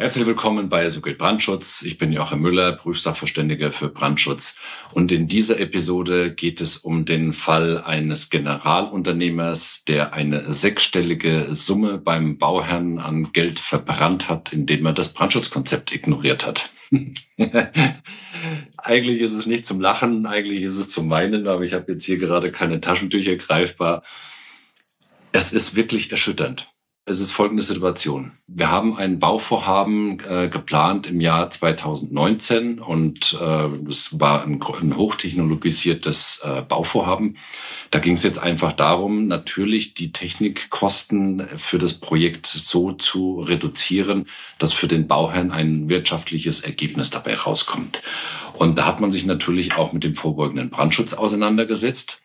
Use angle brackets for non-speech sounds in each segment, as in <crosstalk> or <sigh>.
Herzlich willkommen bei So geht Brandschutz. Ich bin Joachim Müller, Prüfsachverständiger für Brandschutz. Und in dieser Episode geht es um den Fall eines Generalunternehmers, der eine sechsstellige Summe beim Bauherrn an Geld verbrannt hat, indem er das Brandschutzkonzept ignoriert hat. <laughs> eigentlich ist es nicht zum Lachen, eigentlich ist es zum Weinen, aber ich habe jetzt hier gerade keine Taschentücher greifbar. Es ist wirklich erschütternd. Es ist folgende Situation. Wir haben ein Bauvorhaben äh, geplant im Jahr 2019 und äh, es war ein, ein hochtechnologisiertes äh, Bauvorhaben. Da ging es jetzt einfach darum, natürlich die Technikkosten für das Projekt so zu reduzieren, dass für den Bauherrn ein wirtschaftliches Ergebnis dabei rauskommt. Und da hat man sich natürlich auch mit dem vorbeugenden Brandschutz auseinandergesetzt.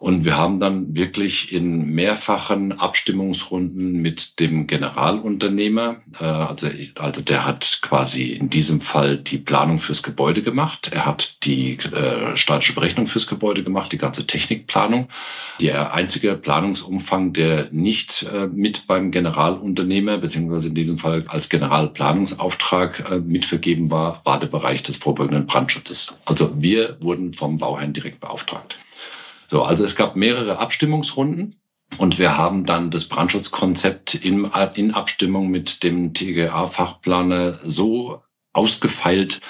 Und wir haben dann wirklich in mehrfachen Abstimmungsrunden mit dem Generalunternehmer, äh, also, also der hat quasi in diesem Fall die Planung fürs Gebäude gemacht. Er hat die äh, statische Berechnung fürs Gebäude gemacht, die ganze Technikplanung. Der einzige Planungsumfang, der nicht äh, mit beim Generalunternehmer, beziehungsweise in diesem Fall als Generalplanungsauftrag äh, mitvergeben war, war der Bereich des vorbeugenden Brandschutzes. Also wir wurden vom Bauherrn direkt beauftragt. So, also es gab mehrere Abstimmungsrunden. Und wir haben dann das Brandschutzkonzept in, in Abstimmung mit dem TGA-Fachplaner so ausgefeilt,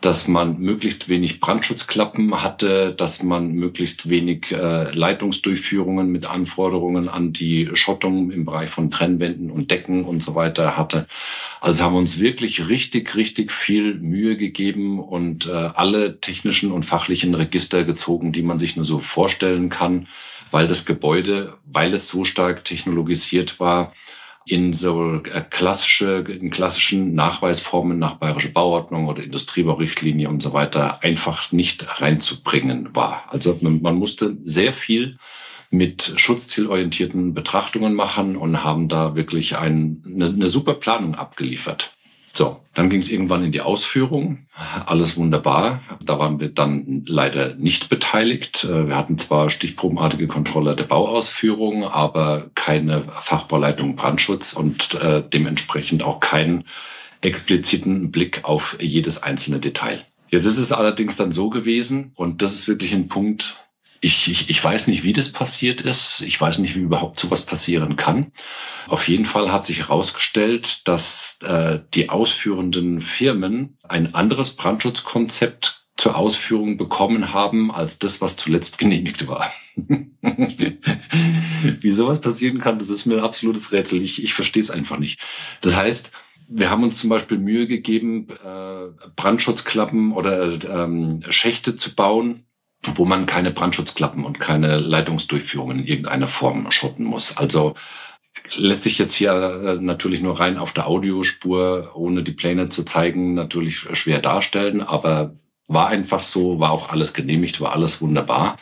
dass man möglichst wenig Brandschutzklappen hatte, dass man möglichst wenig äh, Leitungsdurchführungen mit Anforderungen an die Schottung im Bereich von Trennwänden und Decken und so weiter hatte. Also haben wir uns wirklich richtig, richtig viel Mühe gegeben und äh, alle technischen und fachlichen Register gezogen, die man sich nur so vorstellen kann, weil das Gebäude, weil es so stark technologisiert war, in so äh, klassische, in klassischen Nachweisformen nach Bayerische Bauordnung oder Industriebaurichtlinie und so weiter einfach nicht reinzubringen war. Also man, musste sehr viel mit schutzzielorientierten Betrachtungen machen und haben da wirklich ein, eine, eine super Planung abgeliefert. So, dann ging es irgendwann in die Ausführung. Alles wunderbar. Da waren wir dann leider nicht beteiligt. Äh, wir hatten zwar stichprobenartige Kontrolle der Bauausführung, aber keine Fachbauleitung Brandschutz und äh, dementsprechend auch keinen expliziten Blick auf jedes einzelne Detail. Jetzt ist es allerdings dann so gewesen, und das ist wirklich ein Punkt, ich, ich, ich weiß nicht, wie das passiert ist. Ich weiß nicht, wie überhaupt sowas passieren kann. Auf jeden Fall hat sich herausgestellt, dass äh, die ausführenden Firmen ein anderes Brandschutzkonzept zur Ausführung bekommen haben als das, was zuletzt genehmigt war. <laughs> Wie sowas passieren kann, das ist mir ein absolutes Rätsel. Ich, ich verstehe es einfach nicht. Das heißt, wir haben uns zum Beispiel Mühe gegeben, äh, Brandschutzklappen oder ähm, Schächte zu bauen, wo man keine Brandschutzklappen und keine Leitungsdurchführungen in irgendeiner Form schotten muss. Also lässt sich jetzt hier äh, natürlich nur rein auf der Audiospur, ohne die Pläne zu zeigen, natürlich schwer darstellen, aber war einfach so, war auch alles genehmigt, war alles wunderbar.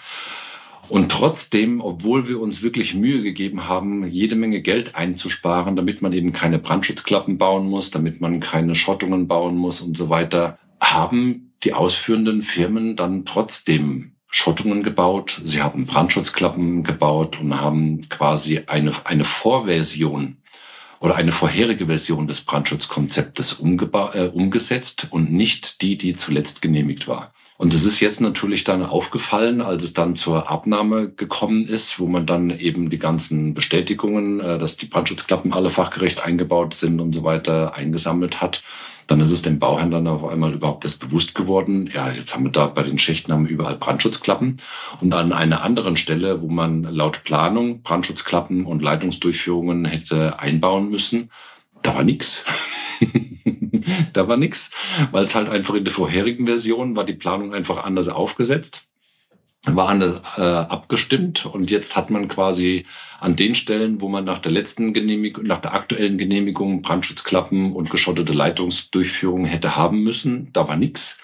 Und trotzdem, obwohl wir uns wirklich Mühe gegeben haben, jede Menge Geld einzusparen, damit man eben keine Brandschutzklappen bauen muss, damit man keine Schottungen bauen muss und so weiter, haben die ausführenden Firmen dann trotzdem Schottungen gebaut, sie haben Brandschutzklappen gebaut und haben quasi eine, eine Vorversion oder eine vorherige Version des Brandschutzkonzeptes äh, umgesetzt und nicht die, die zuletzt genehmigt war. Und es ist jetzt natürlich dann aufgefallen, als es dann zur Abnahme gekommen ist, wo man dann eben die ganzen Bestätigungen, äh, dass die Brandschutzklappen alle fachgerecht eingebaut sind und so weiter eingesammelt hat dann ist es den Bauhändlern auf einmal überhaupt erst bewusst geworden, ja, jetzt haben wir da bei den Schächten haben wir überall Brandschutzklappen. Und an einer anderen Stelle, wo man laut Planung Brandschutzklappen und Leitungsdurchführungen hätte einbauen müssen, da war nix. <laughs> <laughs> da war nix, weil es halt einfach in der vorherigen Version war die Planung einfach anders aufgesetzt war anders äh, abgestimmt und jetzt hat man quasi an den Stellen, wo man nach der letzten Genehmigung, nach der aktuellen Genehmigung Brandschutzklappen und geschottete Leitungsdurchführung hätte haben müssen, da war nix.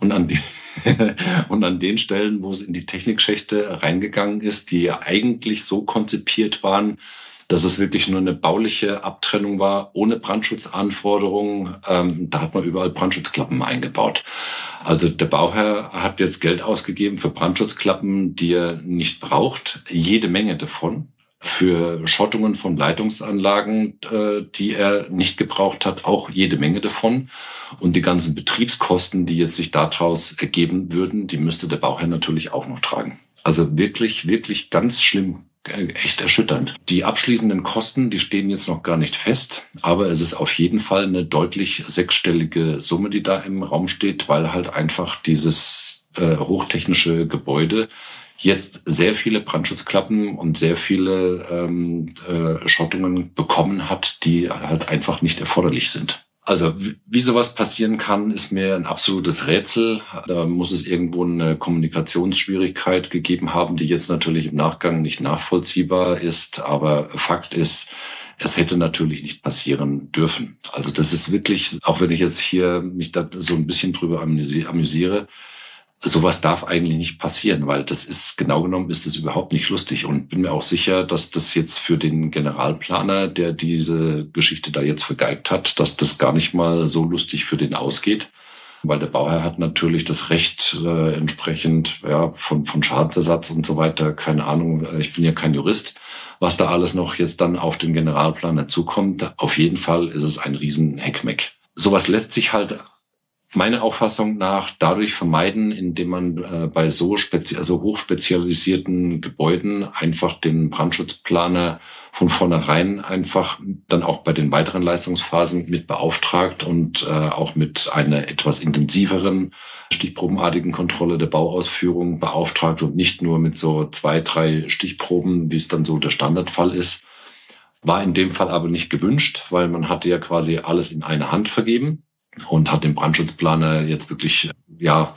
Und an, die, <laughs> und an den Stellen, wo es in die Technikschächte reingegangen ist, die eigentlich so konzipiert waren, dass es wirklich nur eine bauliche Abtrennung war, ohne Brandschutzanforderungen. Ähm, da hat man überall Brandschutzklappen eingebaut. Also der Bauherr hat jetzt Geld ausgegeben für Brandschutzklappen, die er nicht braucht. Jede Menge davon für Schottungen von Leitungsanlagen, äh, die er nicht gebraucht hat, auch jede Menge davon. Und die ganzen Betriebskosten, die jetzt sich daraus ergeben würden, die müsste der Bauherr natürlich auch noch tragen. Also wirklich, wirklich ganz schlimm, echt erschütternd. Die abschließenden Kosten, die stehen jetzt noch gar nicht fest, aber es ist auf jeden Fall eine deutlich sechsstellige Summe, die da im Raum steht, weil halt einfach dieses äh, hochtechnische Gebäude jetzt sehr viele Brandschutzklappen und sehr viele ähm, äh, Schottungen bekommen hat, die halt einfach nicht erforderlich sind. Also wie sowas passieren kann, ist mir ein absolutes Rätsel. Da muss es irgendwo eine Kommunikationsschwierigkeit gegeben haben, die jetzt natürlich im Nachgang nicht nachvollziehbar ist. Aber Fakt ist, es hätte natürlich nicht passieren dürfen. Also das ist wirklich, auch wenn ich jetzt hier mich da so ein bisschen drüber amüsiere, sowas darf eigentlich nicht passieren, weil das ist genau genommen ist das überhaupt nicht lustig und bin mir auch sicher, dass das jetzt für den Generalplaner, der diese Geschichte da jetzt vergeigt hat, dass das gar nicht mal so lustig für den ausgeht, weil der Bauherr hat natürlich das Recht äh, entsprechend ja von von Schadensersatz und so weiter, keine Ahnung, äh, ich bin ja kein Jurist, was da alles noch jetzt dann auf den Generalplaner zukommt. Auf jeden Fall ist es ein riesen Heckmeck. Sowas lässt sich halt meiner Auffassung nach dadurch vermeiden, indem man äh, bei so, spezi also hochspezialisierten Gebäuden einfach den Brandschutzplaner von vornherein einfach dann auch bei den weiteren Leistungsphasen mit beauftragt und äh, auch mit einer etwas intensiveren stichprobenartigen Kontrolle der Bauausführung beauftragt und nicht nur mit so zwei, drei Stichproben, wie es dann so der Standardfall ist. War in dem Fall aber nicht gewünscht, weil man hatte ja quasi alles in eine Hand vergeben und hat den Brandschutzplaner jetzt wirklich, ja,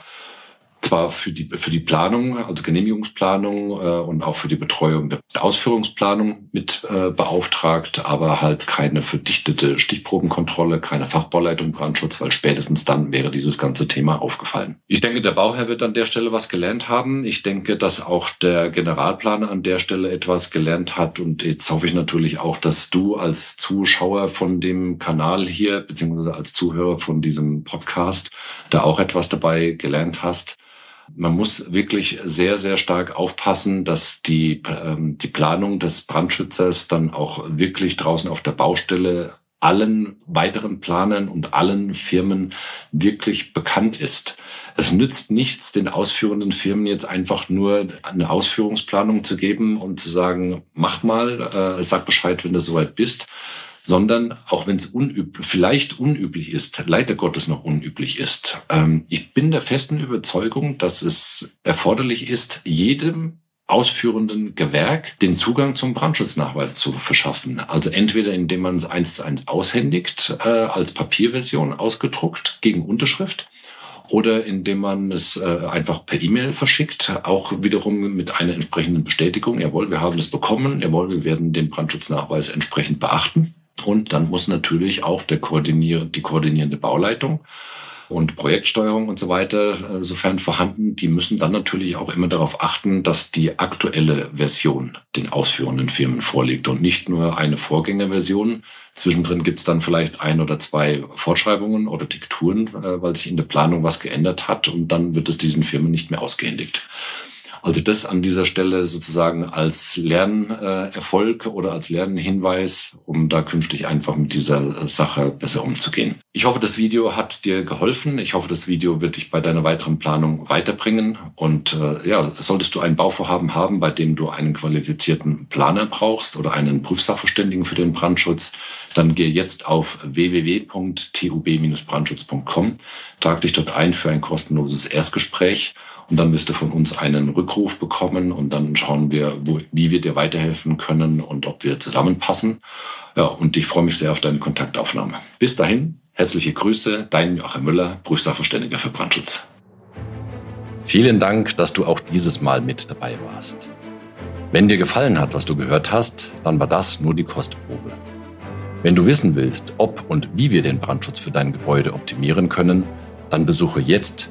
zwar für die, für die Planung, also Genehmigungsplanung äh, und auch für die Betreuung der Ausführungsplanung mit äh, beauftragt, aber halt keine verdichtete Stichprobenkontrolle, keine Fachbauleitung Brandschutz, weil spätestens dann wäre dieses ganze Thema aufgefallen. Ich denke, der Bauherr wird an der Stelle was gelernt haben. Ich denke, dass auch der Generalplaner an der Stelle etwas gelernt hat und jetzt hoffe ich natürlich auch, dass du als Zuschauer von dem Kanal hier, beziehungsweise als Zuhörer von diesem Podcast, da auch etwas dabei gelernt hast. Man muss wirklich sehr, sehr stark aufpassen, dass die, ähm, die Planung des Brandschützers dann auch wirklich draußen auf der Baustelle allen weiteren Planern und allen Firmen wirklich bekannt ist. Es nützt nichts, den ausführenden Firmen jetzt einfach nur eine Ausführungsplanung zu geben und zu sagen, mach mal, äh, sag Bescheid, wenn du soweit bist, sondern auch wenn es unüblich, vielleicht unüblich ist, leider Gottes noch unüblich ist. Ähm, ich bin der festen Überzeugung, dass es erforderlich ist, jedem ausführenden Gewerk den Zugang zum Brandschutznachweis zu verschaffen. Also entweder indem man es eins zu eins aushändigt, äh, als Papierversion ausgedruckt gegen Unterschrift, oder indem man es äh, einfach per E-Mail verschickt, auch wiederum mit einer entsprechenden Bestätigung, jawohl, wir haben es bekommen, jawohl, wir werden den Brandschutznachweis entsprechend beachten. Und dann muss natürlich auch der koordinier die koordinierende Bauleitung und Projektsteuerung und so weiter, äh, sofern vorhanden, die müssen dann natürlich auch immer darauf achten, dass die aktuelle Version den ausführenden Firmen vorliegt und nicht nur eine Vorgängerversion. Zwischendrin gibt's dann vielleicht ein oder zwei Fortschreibungen oder Dikturen, äh, weil sich in der Planung was geändert hat und dann wird es diesen Firmen nicht mehr ausgehändigt. Also das an dieser Stelle sozusagen als Lernerfolg oder als Lernhinweis, um da künftig einfach mit dieser Sache besser umzugehen. Ich hoffe, das Video hat dir geholfen. Ich hoffe, das Video wird dich bei deiner weiteren Planung weiterbringen. Und äh, ja, solltest du ein Bauvorhaben haben, bei dem du einen qualifizierten Planer brauchst oder einen Prüfsachverständigen für den Brandschutz, dann geh jetzt auf www.tub-brandschutz.com, trag dich dort ein für ein kostenloses Erstgespräch und dann wirst du von uns einen Rückruf bekommen und dann schauen wir, wo, wie wir dir weiterhelfen können und ob wir zusammenpassen. Ja, und ich freue mich sehr auf deine Kontaktaufnahme. Bis dahin, herzliche Grüße, dein Joachim Müller, Prüfsachverständiger für Brandschutz. Vielen Dank, dass du auch dieses Mal mit dabei warst. Wenn dir gefallen hat, was du gehört hast, dann war das nur die Kostprobe. Wenn du wissen willst, ob und wie wir den Brandschutz für dein Gebäude optimieren können, dann besuche jetzt